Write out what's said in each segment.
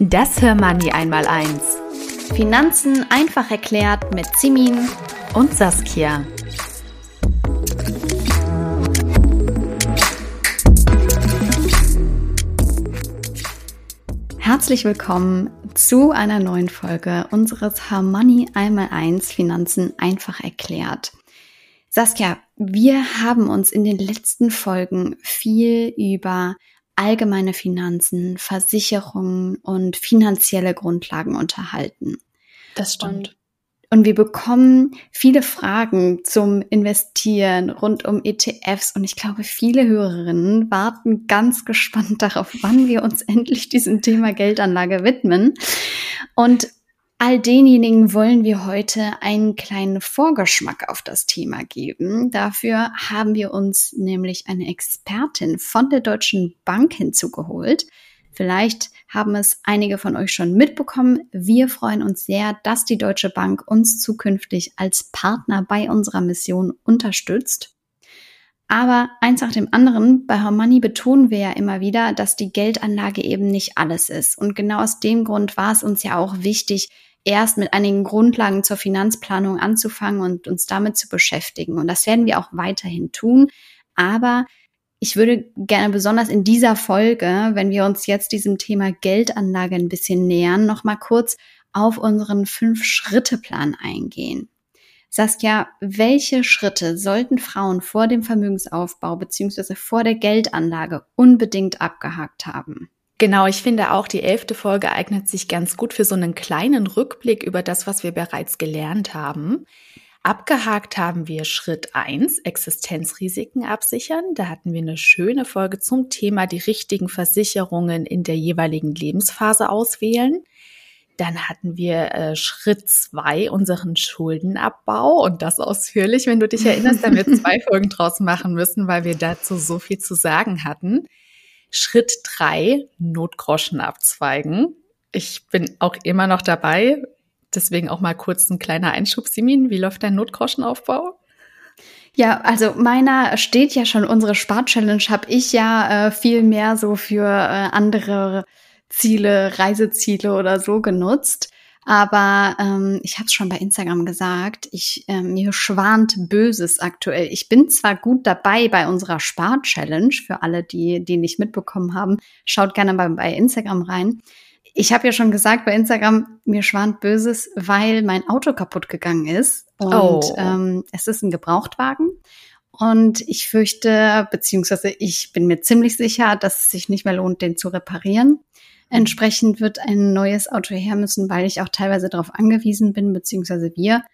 Das Hörmoney einmal eins. Finanzen einfach erklärt mit Simin und Saskia. Herzlich willkommen zu einer neuen Folge unseres Harmonie einmal eins Finanzen einfach erklärt. Saskia, wir haben uns in den letzten Folgen viel über allgemeine Finanzen, Versicherungen und finanzielle Grundlagen unterhalten. Das stimmt. Und, und wir bekommen viele Fragen zum Investieren rund um ETFs und ich glaube, viele Hörerinnen warten ganz gespannt darauf, wann wir uns endlich diesem Thema Geldanlage widmen. Und All denjenigen wollen wir heute einen kleinen Vorgeschmack auf das Thema geben. Dafür haben wir uns nämlich eine Expertin von der Deutschen Bank hinzugeholt. Vielleicht haben es einige von euch schon mitbekommen. Wir freuen uns sehr, dass die Deutsche Bank uns zukünftig als Partner bei unserer Mission unterstützt. Aber eins nach dem anderen, bei Harmony betonen wir ja immer wieder, dass die Geldanlage eben nicht alles ist. Und genau aus dem Grund war es uns ja auch wichtig, erst mit einigen Grundlagen zur Finanzplanung anzufangen und uns damit zu beschäftigen. Und das werden wir auch weiterhin tun. Aber ich würde gerne besonders in dieser Folge, wenn wir uns jetzt diesem Thema Geldanlage ein bisschen nähern, noch mal kurz auf unseren Fünf-Schritte-Plan eingehen. Saskia, welche Schritte sollten Frauen vor dem Vermögensaufbau beziehungsweise vor der Geldanlage unbedingt abgehakt haben? Genau, ich finde auch, die elfte Folge eignet sich ganz gut für so einen kleinen Rückblick über das, was wir bereits gelernt haben. Abgehakt haben wir Schritt eins: Existenzrisiken absichern. Da hatten wir eine schöne Folge zum Thema die richtigen Versicherungen in der jeweiligen Lebensphase auswählen. Dann hatten wir äh, Schritt zwei unseren Schuldenabbau und das ausführlich, wenn du dich erinnerst, haben wir zwei Folgen draus machen müssen, weil wir dazu so viel zu sagen hatten. Schritt drei, Notgroschen abzweigen. Ich bin auch immer noch dabei. Deswegen auch mal kurz ein kleiner Einschub, Simin. Wie läuft dein Notgroschenaufbau? Ja, also meiner steht ja schon, unsere Spart-Challenge habe ich ja äh, viel mehr so für äh, andere Ziele, Reiseziele oder so genutzt. Aber ähm, ich habe es schon bei Instagram gesagt, ich äh, mir schwant Böses aktuell. Ich bin zwar gut dabei bei unserer Spar-Challenge, für alle, die die nicht mitbekommen haben, schaut gerne bei, bei Instagram rein. Ich habe ja schon gesagt bei Instagram, mir schwant Böses, weil mein Auto kaputt gegangen ist. Und oh. ähm, es ist ein Gebrauchtwagen. Und ich fürchte, beziehungsweise ich bin mir ziemlich sicher, dass es sich nicht mehr lohnt, den zu reparieren. Entsprechend wird ein neues Auto her müssen, weil ich auch teilweise darauf angewiesen bin, beziehungsweise wir.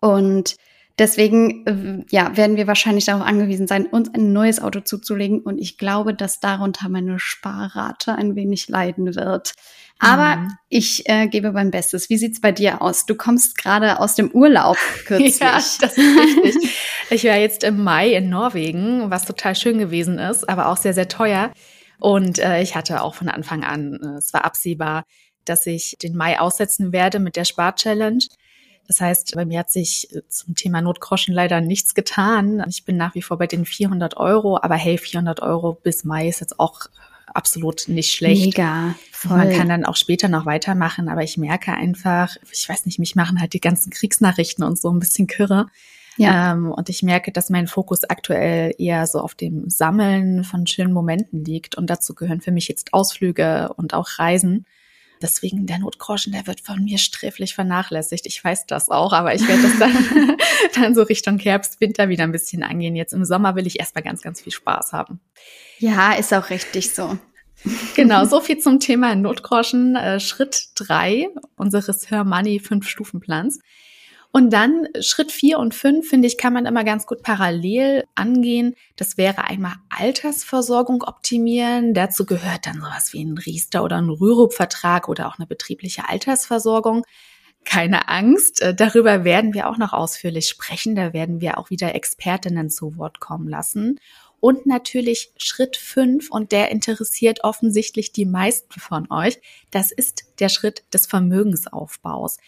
Und deswegen, äh, ja, werden wir wahrscheinlich darauf angewiesen sein, uns ein neues Auto zuzulegen. Und ich glaube, dass darunter meine Sparrate ein wenig leiden wird. Aber mhm. ich äh, gebe mein Bestes. Wie sieht's bei dir aus? Du kommst gerade aus dem Urlaub kürzlich. ja, das ist richtig. Ich war jetzt im Mai in Norwegen, was total schön gewesen ist, aber auch sehr, sehr teuer. Und äh, ich hatte auch von Anfang an, äh, es war absehbar, dass ich den Mai aussetzen werde mit der Spar-Challenge. Das heißt, bei mir hat sich äh, zum Thema Notgroschen leider nichts getan. Ich bin nach wie vor bei den 400 Euro, aber hey, 400 Euro bis Mai ist jetzt auch absolut nicht schlecht. Mega. Voll. Man kann dann auch später noch weitermachen, aber ich merke einfach, ich weiß nicht, mich machen halt die ganzen Kriegsnachrichten und so ein bisschen kirre. Ja. Ähm, und ich merke, dass mein Fokus aktuell eher so auf dem Sammeln von schönen Momenten liegt. Und dazu gehören für mich jetzt Ausflüge und auch Reisen. Deswegen der Notgroschen, der wird von mir sträflich vernachlässigt. Ich weiß das auch, aber ich werde das dann, dann so Richtung Herbst, Winter wieder ein bisschen angehen. Jetzt im Sommer will ich erstmal ganz, ganz viel Spaß haben. Ja, ist auch richtig so. Genau, so viel zum Thema Notgroschen. Äh, Schritt drei unseres Hör Money fünf Stufen Plans. Und dann Schritt vier und fünf, finde ich, kann man immer ganz gut parallel angehen. Das wäre einmal Altersversorgung optimieren. Dazu gehört dann sowas wie ein Riester oder ein Rürup-Vertrag oder auch eine betriebliche Altersversorgung. Keine Angst, äh, darüber werden wir auch noch ausführlich sprechen. Da werden wir auch wieder Expertinnen zu Wort kommen lassen. Und natürlich Schritt fünf und der interessiert offensichtlich die meisten von euch. Das ist der Schritt des Vermögensaufbaus.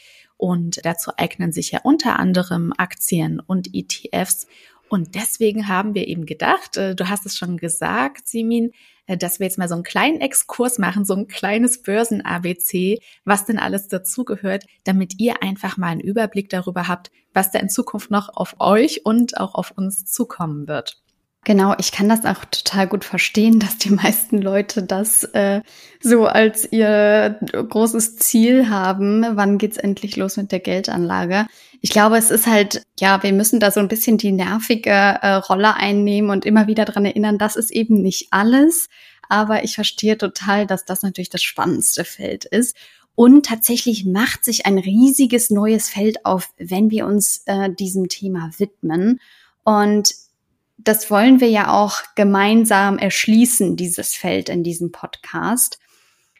Und dazu eignen sich ja unter anderem Aktien und ETFs. Und deswegen haben wir eben gedacht, äh, du hast es schon gesagt, Simin, äh, dass wir jetzt mal so einen kleinen Exkurs machen, so ein kleines Börsen-ABC, was denn alles dazugehört, damit ihr einfach mal einen Überblick darüber habt, was da in Zukunft noch auf euch und auch auf uns zukommen wird. Genau, ich kann das auch total gut verstehen, dass die meisten Leute das äh, so als ihr großes Ziel haben. Wann geht's endlich los mit der Geldanlage? Ich glaube, es ist halt, ja, wir müssen da so ein bisschen die nervige äh, Rolle einnehmen und immer wieder dran erinnern, das ist eben nicht alles. Aber ich verstehe total, dass das natürlich das spannendste Feld ist. Und tatsächlich macht sich ein riesiges neues Feld auf, wenn wir uns äh, diesem Thema widmen. Und das wollen wir ja auch gemeinsam erschließen, dieses Feld in diesem Podcast.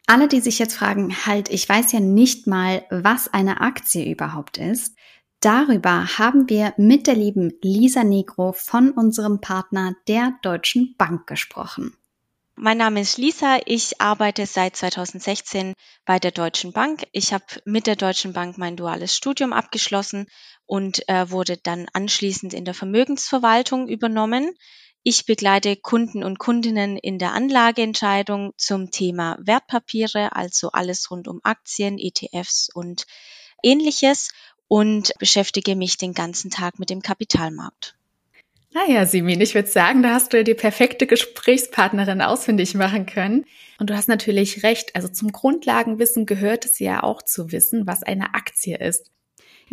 Alle, die sich jetzt fragen, halt, ich weiß ja nicht mal, was eine Aktie überhaupt ist. Darüber haben wir mit der lieben Lisa Negro von unserem Partner der Deutschen Bank gesprochen. Mein Name ist Lisa. Ich arbeite seit 2016 bei der Deutschen Bank. Ich habe mit der Deutschen Bank mein duales Studium abgeschlossen und äh, wurde dann anschließend in der Vermögensverwaltung übernommen. Ich begleite Kunden und Kundinnen in der Anlageentscheidung zum Thema Wertpapiere, also alles rund um Aktien, ETFs und ähnliches und beschäftige mich den ganzen Tag mit dem Kapitalmarkt. Naja, Simin, ich würde sagen, da hast du die perfekte Gesprächspartnerin ausfindig machen können. Und du hast natürlich recht. Also zum Grundlagenwissen gehört es ja auch zu wissen, was eine Aktie ist.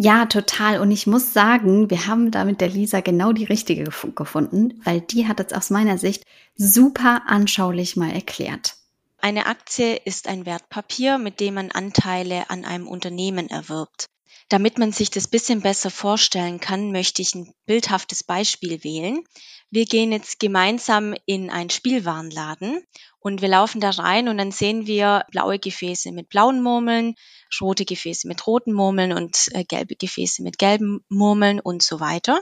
Ja, total. Und ich muss sagen, wir haben da mit der Lisa genau die richtige gefunden, weil die hat es aus meiner Sicht super anschaulich mal erklärt. Eine Aktie ist ein Wertpapier, mit dem man Anteile an einem Unternehmen erwirbt. Damit man sich das bisschen besser vorstellen kann, möchte ich ein bildhaftes Beispiel wählen. Wir gehen jetzt gemeinsam in einen Spielwarenladen und wir laufen da rein und dann sehen wir blaue Gefäße mit blauen Murmeln, rote Gefäße mit roten Murmeln und äh, gelbe Gefäße mit gelben Murmeln und so weiter.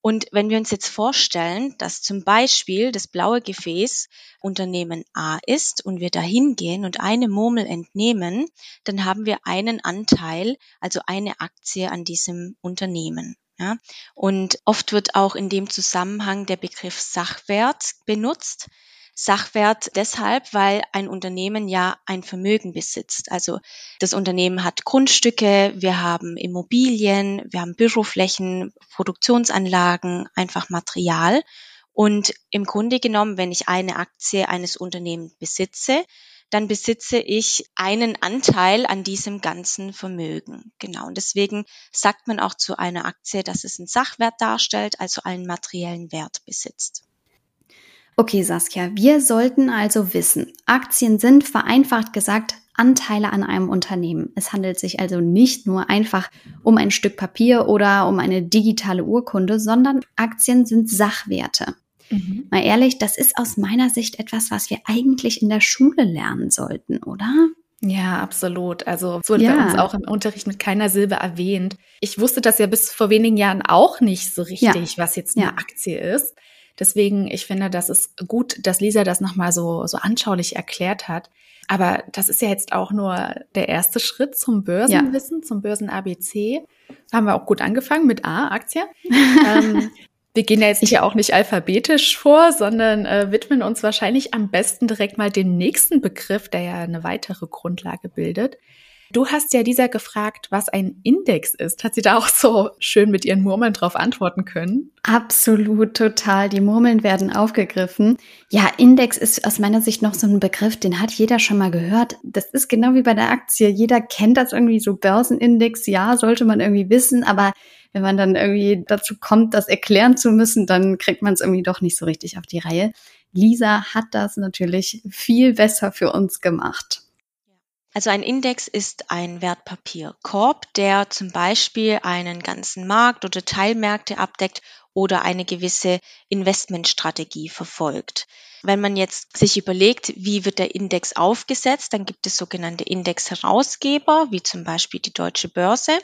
Und wenn wir uns jetzt vorstellen, dass zum Beispiel das blaue Gefäß Unternehmen A ist und wir da hingehen und eine Murmel entnehmen, dann haben wir einen Anteil, also eine Aktie an diesem Unternehmen. Ja, und oft wird auch in dem Zusammenhang der Begriff Sachwert benutzt. Sachwert deshalb, weil ein Unternehmen ja ein Vermögen besitzt. Also das Unternehmen hat Grundstücke, wir haben Immobilien, wir haben Büroflächen, Produktionsanlagen, einfach Material. Und im Grunde genommen, wenn ich eine Aktie eines Unternehmens besitze, dann besitze ich einen Anteil an diesem ganzen Vermögen. Genau. Und deswegen sagt man auch zu einer Aktie, dass es einen Sachwert darstellt, also einen materiellen Wert besitzt. Okay, Saskia, wir sollten also wissen, Aktien sind vereinfacht gesagt Anteile an einem Unternehmen. Es handelt sich also nicht nur einfach um ein Stück Papier oder um eine digitale Urkunde, sondern Aktien sind Sachwerte. Mhm. Mal ehrlich, das ist aus meiner Sicht etwas, was wir eigentlich in der Schule lernen sollten, oder? Ja, absolut. Also es wurde ja. bei uns auch im Unterricht mit keiner Silbe erwähnt. Ich wusste das ja bis vor wenigen Jahren auch nicht so richtig, ja. was jetzt eine ja. Aktie ist. Deswegen, ich finde, das ist gut, dass Lisa das nochmal so, so anschaulich erklärt hat. Aber das ist ja jetzt auch nur der erste Schritt zum Börsenwissen, ja. zum Börsen-ABC. Haben wir auch gut angefangen mit A, Aktie. ähm, wir gehen ja jetzt hier auch nicht alphabetisch vor, sondern äh, widmen uns wahrscheinlich am besten direkt mal dem nächsten Begriff, der ja eine weitere Grundlage bildet. Du hast ja dieser gefragt, was ein Index ist. Hat sie da auch so schön mit ihren Murmeln drauf antworten können? Absolut, total. Die Murmeln werden aufgegriffen. Ja, Index ist aus meiner Sicht noch so ein Begriff, den hat jeder schon mal gehört. Das ist genau wie bei der Aktie. Jeder kennt das irgendwie so Börsenindex. Ja, sollte man irgendwie wissen, aber wenn man dann irgendwie dazu kommt, das erklären zu müssen, dann kriegt man es irgendwie doch nicht so richtig auf die Reihe. Lisa hat das natürlich viel besser für uns gemacht. Also ein Index ist ein Wertpapierkorb, der zum Beispiel einen ganzen Markt oder Teilmärkte abdeckt oder eine gewisse Investmentstrategie verfolgt. Wenn man jetzt sich überlegt, wie wird der Index aufgesetzt, dann gibt es sogenannte Indexherausgeber, wie zum Beispiel die Deutsche Börse.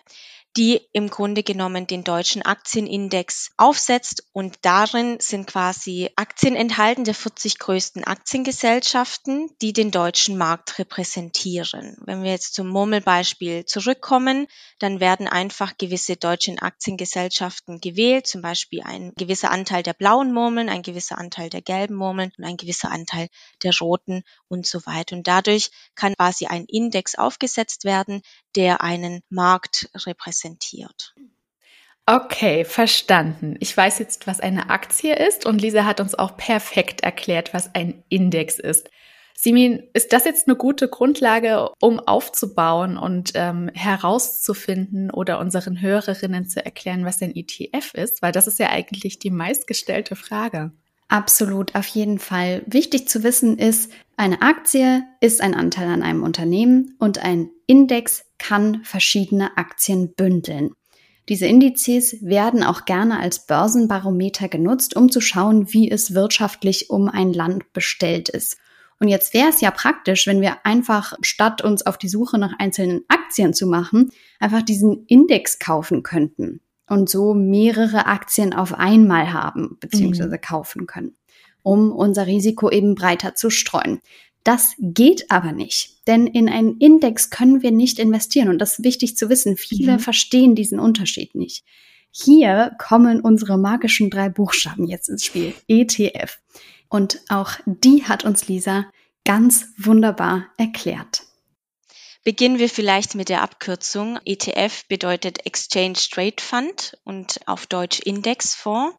Die im Grunde genommen den deutschen Aktienindex aufsetzt und darin sind quasi Aktien enthalten der 40 größten Aktiengesellschaften, die den deutschen Markt repräsentieren. Wenn wir jetzt zum Murmelbeispiel zurückkommen, dann werden einfach gewisse deutsche Aktiengesellschaften gewählt, zum Beispiel ein gewisser Anteil der blauen Murmeln, ein gewisser Anteil der gelben Murmeln und ein gewisser Anteil der roten und so weiter. Und dadurch kann quasi ein Index aufgesetzt werden, der einen Markt repräsentiert. Okay, verstanden. Ich weiß jetzt, was eine Aktie ist und Lisa hat uns auch perfekt erklärt, was ein Index ist. Simin, ist das jetzt eine gute Grundlage, um aufzubauen und ähm, herauszufinden oder unseren Hörerinnen zu erklären, was ein ETF ist? Weil das ist ja eigentlich die meistgestellte Frage. Absolut, auf jeden Fall. Wichtig zu wissen ist, eine Aktie ist ein Anteil an einem Unternehmen und ein Index kann verschiedene Aktien bündeln. Diese Indizes werden auch gerne als Börsenbarometer genutzt, um zu schauen, wie es wirtschaftlich um ein Land bestellt ist. Und jetzt wäre es ja praktisch, wenn wir einfach, statt uns auf die Suche nach einzelnen Aktien zu machen, einfach diesen Index kaufen könnten und so mehrere Aktien auf einmal haben bzw. Mhm. kaufen können, um unser Risiko eben breiter zu streuen. Das geht aber nicht, denn in einen Index können wir nicht investieren und das ist wichtig zu wissen. Viele mhm. verstehen diesen Unterschied nicht. Hier kommen unsere magischen drei Buchstaben jetzt ins Spiel, ETF. Und auch die hat uns Lisa ganz wunderbar erklärt. Beginnen wir vielleicht mit der Abkürzung. ETF bedeutet Exchange Trade Fund und auf Deutsch Indexfonds.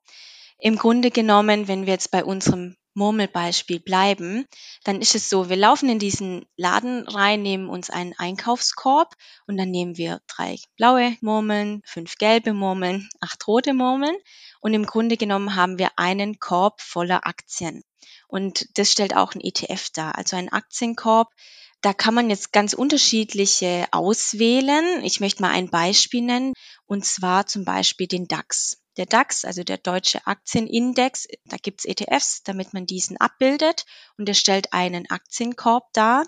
Im Grunde genommen, wenn wir jetzt bei unserem Murmelbeispiel bleiben, dann ist es so, wir laufen in diesen Laden rein, nehmen uns einen Einkaufskorb und dann nehmen wir drei blaue Murmeln, fünf gelbe Murmeln, acht rote Murmeln und im Grunde genommen haben wir einen Korb voller Aktien. Und das stellt auch ein ETF dar, also ein Aktienkorb, da kann man jetzt ganz unterschiedliche auswählen. Ich möchte mal ein Beispiel nennen, und zwar zum Beispiel den DAX. Der DAX, also der deutsche Aktienindex, da gibt's ETFs, damit man diesen abbildet und er stellt einen Aktienkorb dar,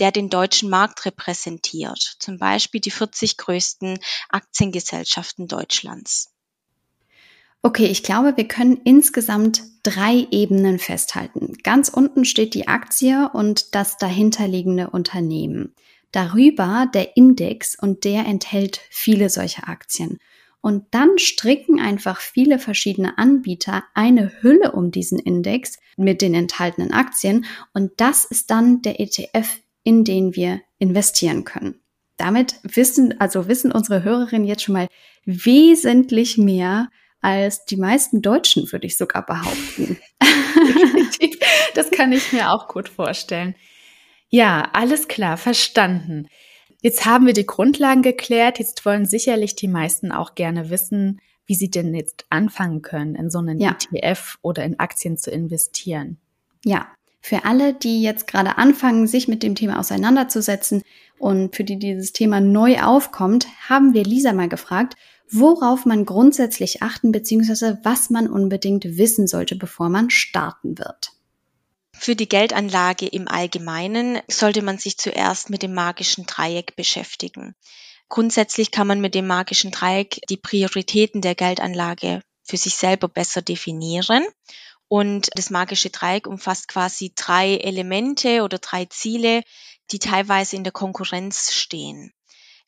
der den deutschen Markt repräsentiert. Zum Beispiel die 40 größten Aktiengesellschaften Deutschlands. Okay, ich glaube, wir können insgesamt drei Ebenen festhalten. Ganz unten steht die Aktie und das dahinterliegende Unternehmen. Darüber der Index und der enthält viele solche Aktien. Und dann stricken einfach viele verschiedene Anbieter eine Hülle um diesen Index mit den enthaltenen Aktien und das ist dann der ETF, in den wir investieren können. Damit wissen, also wissen unsere Hörerinnen jetzt schon mal wesentlich mehr als die meisten Deutschen, würde ich sogar behaupten. das kann ich mir auch gut vorstellen. Ja, alles klar, verstanden. Jetzt haben wir die Grundlagen geklärt. Jetzt wollen sicherlich die meisten auch gerne wissen, wie sie denn jetzt anfangen können, in so einen ja. ETF oder in Aktien zu investieren. Ja, für alle, die jetzt gerade anfangen, sich mit dem Thema auseinanderzusetzen und für die dieses Thema neu aufkommt, haben wir Lisa mal gefragt, worauf man grundsätzlich achten bzw. was man unbedingt wissen sollte, bevor man starten wird. Für die Geldanlage im Allgemeinen sollte man sich zuerst mit dem magischen Dreieck beschäftigen. Grundsätzlich kann man mit dem magischen Dreieck die Prioritäten der Geldanlage für sich selber besser definieren. Und das magische Dreieck umfasst quasi drei Elemente oder drei Ziele, die teilweise in der Konkurrenz stehen.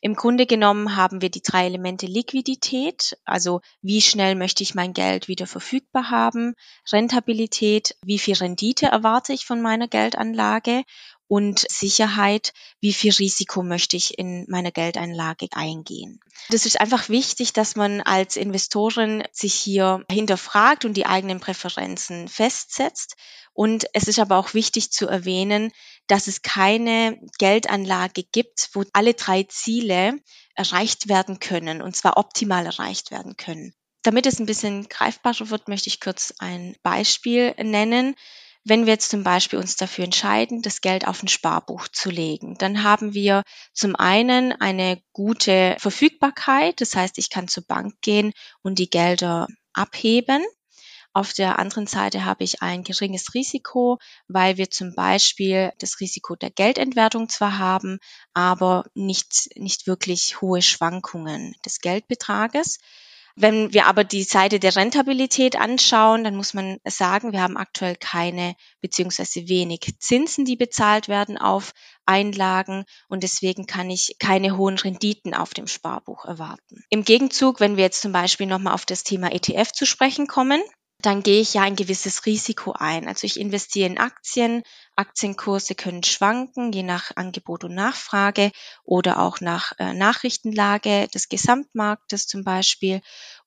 Im Grunde genommen haben wir die drei Elemente Liquidität, also wie schnell möchte ich mein Geld wieder verfügbar haben, Rentabilität, wie viel Rendite erwarte ich von meiner Geldanlage und Sicherheit, wie viel Risiko möchte ich in meiner Geldanlage eingehen. Das ist einfach wichtig, dass man als Investorin sich hier hinterfragt und die eigenen Präferenzen festsetzt. Und es ist aber auch wichtig zu erwähnen, dass es keine Geldanlage gibt, wo alle drei Ziele erreicht werden können, und zwar optimal erreicht werden können. Damit es ein bisschen greifbarer wird, möchte ich kurz ein Beispiel nennen. Wenn wir jetzt zum Beispiel uns dafür entscheiden, das Geld auf ein Sparbuch zu legen, dann haben wir zum einen eine gute Verfügbarkeit. Das heißt, ich kann zur Bank gehen und die Gelder abheben. Auf der anderen Seite habe ich ein geringes Risiko, weil wir zum Beispiel das Risiko der Geldentwertung zwar haben, aber nicht, nicht wirklich hohe Schwankungen des Geldbetrages. Wenn wir aber die Seite der Rentabilität anschauen, dann muss man sagen, wir haben aktuell keine beziehungsweise wenig Zinsen, die bezahlt werden auf Einlagen und deswegen kann ich keine hohen Renditen auf dem Sparbuch erwarten. Im Gegenzug, wenn wir jetzt zum Beispiel nochmal auf das Thema ETF zu sprechen kommen, dann gehe ich ja ein gewisses Risiko ein. Also ich investiere in Aktien. Aktienkurse können schwanken, je nach Angebot und Nachfrage oder auch nach äh, Nachrichtenlage des Gesamtmarktes zum Beispiel.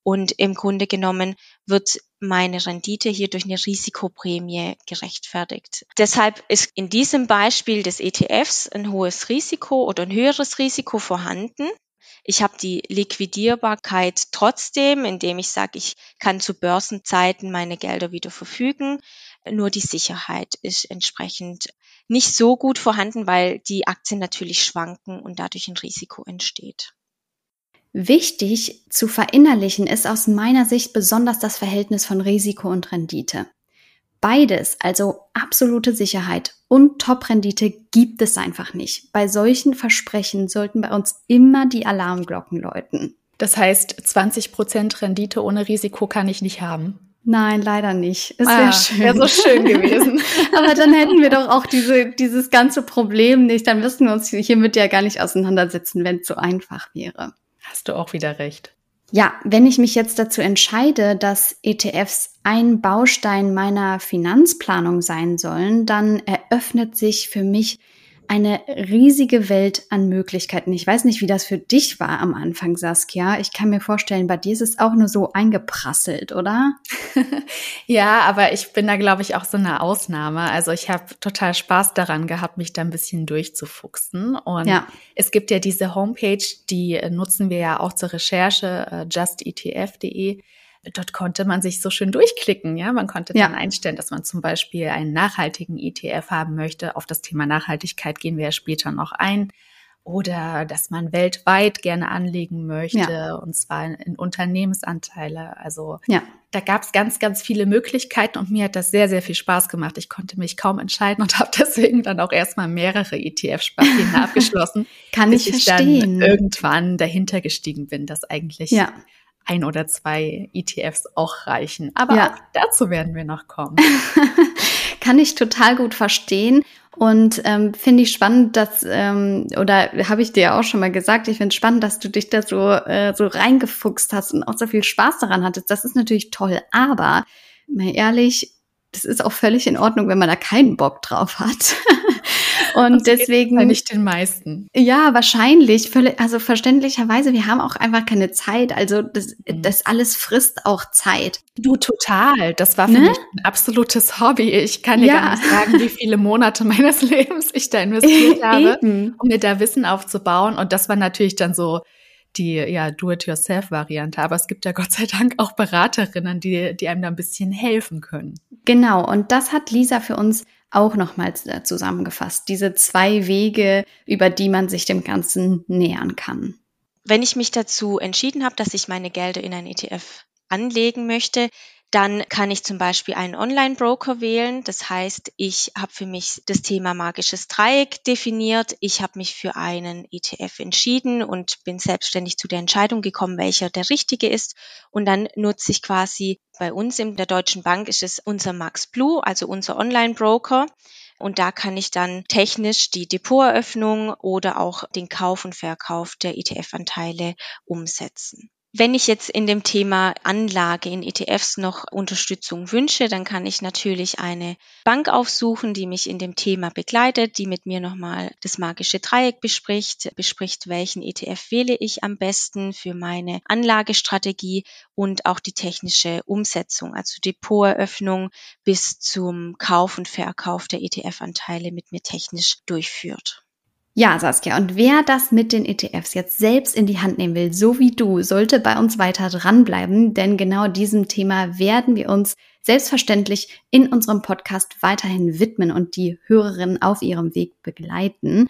Und im Grunde genommen wird meine Rendite hier durch eine Risikoprämie gerechtfertigt. Deshalb ist in diesem Beispiel des ETFs ein hohes Risiko oder ein höheres Risiko vorhanden. Ich habe die Liquidierbarkeit trotzdem, indem ich sage, ich kann zu Börsenzeiten meine Gelder wieder verfügen. Nur die Sicherheit ist entsprechend nicht so gut vorhanden, weil die Aktien natürlich schwanken und dadurch ein Risiko entsteht. Wichtig zu verinnerlichen ist aus meiner Sicht besonders das Verhältnis von Risiko und Rendite. Beides, also absolute Sicherheit und Top-Rendite, gibt es einfach nicht. Bei solchen Versprechen sollten bei uns immer die Alarmglocken läuten. Das heißt, 20% Rendite ohne Risiko kann ich nicht haben. Nein, leider nicht. Es wäre ah, schön. Wäre so schön gewesen. Aber dann hätten wir doch auch diese, dieses ganze Problem nicht. Dann müssten wir uns hiermit ja gar nicht auseinandersetzen, wenn es so einfach wäre. Hast du auch wieder recht. Ja, wenn ich mich jetzt dazu entscheide, dass ETFs ein Baustein meiner Finanzplanung sein sollen, dann eröffnet sich für mich eine riesige Welt an Möglichkeiten. Ich weiß nicht, wie das für dich war am Anfang, Saskia. Ich kann mir vorstellen, bei dir ist es auch nur so eingeprasselt, oder? ja, aber ich bin da, glaube ich, auch so eine Ausnahme. Also ich habe total Spaß daran gehabt, mich da ein bisschen durchzufuchsen. Und ja. es gibt ja diese Homepage, die nutzen wir ja auch zur Recherche, äh, justetf.de dort konnte man sich so schön durchklicken. Ja, man konnte dann ja. einstellen, dass man zum Beispiel einen nachhaltigen ETF haben möchte. Auf das Thema Nachhaltigkeit gehen wir ja später noch ein. Oder dass man weltweit gerne anlegen möchte, ja. und zwar in Unternehmensanteile. Also ja. da gab es ganz, ganz viele Möglichkeiten und mir hat das sehr, sehr viel Spaß gemacht. Ich konnte mich kaum entscheiden und habe deswegen dann auch erstmal mehrere ETF-Sparpläne abgeschlossen. Kann ich verstehen. Dann irgendwann dahinter gestiegen bin, dass eigentlich ja ein oder zwei ETFs auch reichen. Aber ja. auch dazu werden wir noch kommen. Kann ich total gut verstehen. Und ähm, finde ich spannend, dass, ähm, oder habe ich dir auch schon mal gesagt, ich finde es spannend, dass du dich da so, äh, so reingefuchst hast und auch so viel Spaß daran hattest. Das ist natürlich toll, aber mal ehrlich, das ist auch völlig in Ordnung, wenn man da keinen Bock drauf hat. Und deswegen. Nicht den meisten. Ja, wahrscheinlich. Völlig, also verständlicherweise, wir haben auch einfach keine Zeit. Also das, mhm. das alles frisst auch Zeit. Du total. Das war für ne? mich ein absolutes Hobby. Ich kann dir ja. gar nicht sagen, wie viele Monate meines Lebens ich da investiert habe, um mir da Wissen aufzubauen. Und das war natürlich dann so die ja Do-it-yourself-Variante. Aber es gibt ja Gott sei Dank auch Beraterinnen, die, die einem da ein bisschen helfen können. Genau. Und das hat Lisa für uns auch nochmals äh, zusammengefasst. Diese zwei Wege, über die man sich dem Ganzen nähern kann. Wenn ich mich dazu entschieden habe, dass ich meine Gelder in ein ETF anlegen möchte, dann kann ich zum Beispiel einen Online-Broker wählen. Das heißt, ich habe für mich das Thema magisches Dreieck definiert. Ich habe mich für einen ETF entschieden und bin selbstständig zu der Entscheidung gekommen, welcher der richtige ist. Und dann nutze ich quasi bei uns in der Deutschen Bank ist es unser Max Blue, also unser Online-Broker. Und da kann ich dann technisch die Depoteröffnung oder auch den Kauf und Verkauf der ETF-Anteile umsetzen. Wenn ich jetzt in dem Thema Anlage in ETFs noch Unterstützung wünsche, dann kann ich natürlich eine Bank aufsuchen, die mich in dem Thema begleitet, die mit mir nochmal das magische Dreieck bespricht, bespricht, welchen ETF wähle ich am besten für meine Anlagestrategie und auch die technische Umsetzung, also Depoteröffnung bis zum Kauf und Verkauf der ETF-Anteile mit mir technisch durchführt. Ja, Saskia, und wer das mit den ETFs jetzt selbst in die Hand nehmen will, so wie du, sollte bei uns weiter dranbleiben, denn genau diesem Thema werden wir uns selbstverständlich in unserem Podcast weiterhin widmen und die Hörerinnen auf ihrem Weg begleiten.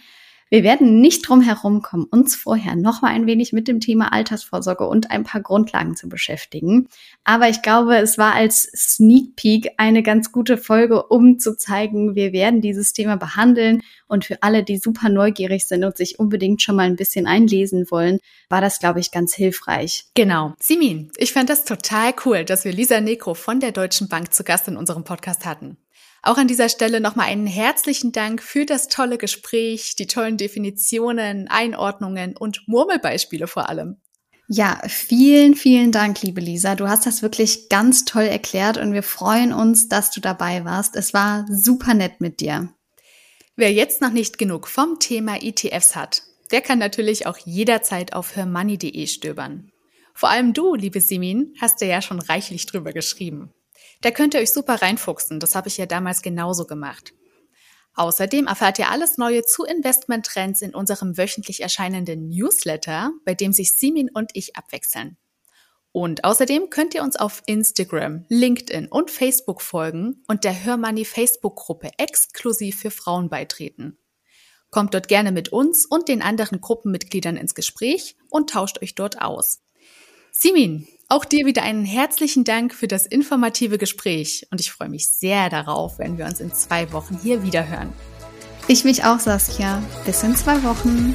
Wir werden nicht drum herumkommen, uns vorher noch mal ein wenig mit dem Thema Altersvorsorge und ein paar Grundlagen zu beschäftigen. Aber ich glaube, es war als Sneak Peek eine ganz gute Folge, um zu zeigen, wir werden dieses Thema behandeln. Und für alle, die super neugierig sind und sich unbedingt schon mal ein bisschen einlesen wollen, war das, glaube ich, ganz hilfreich. Genau. Simin, ich fand das total cool, dass wir Lisa Nekro von der Deutschen Bank zu Gast in unserem Podcast hatten. Auch an dieser Stelle nochmal einen herzlichen Dank für das tolle Gespräch, die tollen Definitionen, Einordnungen und Murmelbeispiele vor allem. Ja, vielen, vielen Dank, liebe Lisa. Du hast das wirklich ganz toll erklärt und wir freuen uns, dass du dabei warst. Es war super nett mit dir. Wer jetzt noch nicht genug vom Thema ETFs hat, der kann natürlich auch jederzeit auf hermoney.de stöbern. Vor allem du, liebe Simin, hast ja schon reichlich drüber geschrieben. Da könnt ihr euch super reinfuchsen, das habe ich ja damals genauso gemacht. Außerdem erfahrt ihr alles Neue zu Investmenttrends in unserem wöchentlich erscheinenden Newsletter, bei dem sich Simin und ich abwechseln. Und außerdem könnt ihr uns auf Instagram, LinkedIn und Facebook folgen und der Hörmoney Facebook-Gruppe exklusiv für Frauen beitreten. Kommt dort gerne mit uns und den anderen Gruppenmitgliedern ins Gespräch und tauscht euch dort aus. Simin, auch dir wieder einen herzlichen Dank für das informative Gespräch und ich freue mich sehr darauf, wenn wir uns in zwei Wochen hier wieder hören. Ich mich auch, Saskia. Bis in zwei Wochen.